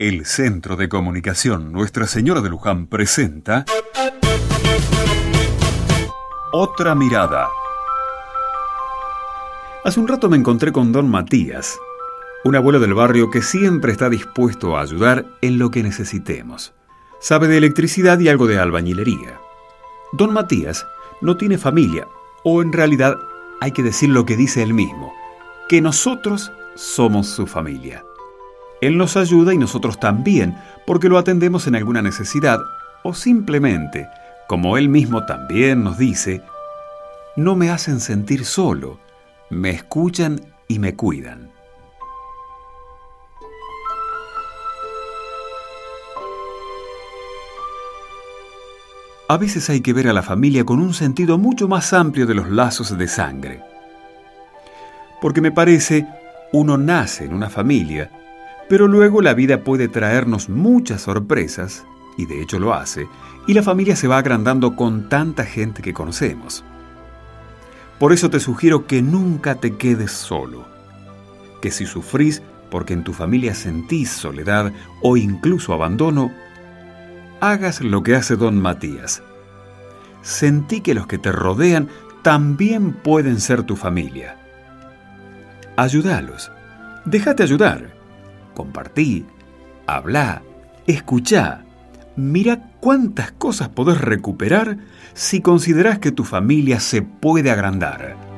El Centro de Comunicación Nuestra Señora de Luján presenta Otra Mirada. Hace un rato me encontré con don Matías, un abuelo del barrio que siempre está dispuesto a ayudar en lo que necesitemos. Sabe de electricidad y algo de albañilería. Don Matías no tiene familia, o en realidad hay que decir lo que dice él mismo, que nosotros somos su familia. Él nos ayuda y nosotros también, porque lo atendemos en alguna necesidad, o simplemente, como él mismo también nos dice, no me hacen sentir solo, me escuchan y me cuidan. A veces hay que ver a la familia con un sentido mucho más amplio de los lazos de sangre. Porque me parece, uno nace en una familia, pero luego la vida puede traernos muchas sorpresas, y de hecho lo hace, y la familia se va agrandando con tanta gente que conocemos. Por eso te sugiero que nunca te quedes solo, que si sufrís porque en tu familia sentís soledad o incluso abandono, hagas lo que hace don Matías. Sentí que los que te rodean también pueden ser tu familia. Ayúdalos. Déjate ayudar. Compartí. Habla. Escuchá. Mira cuántas cosas podés recuperar si considerás que tu familia se puede agrandar.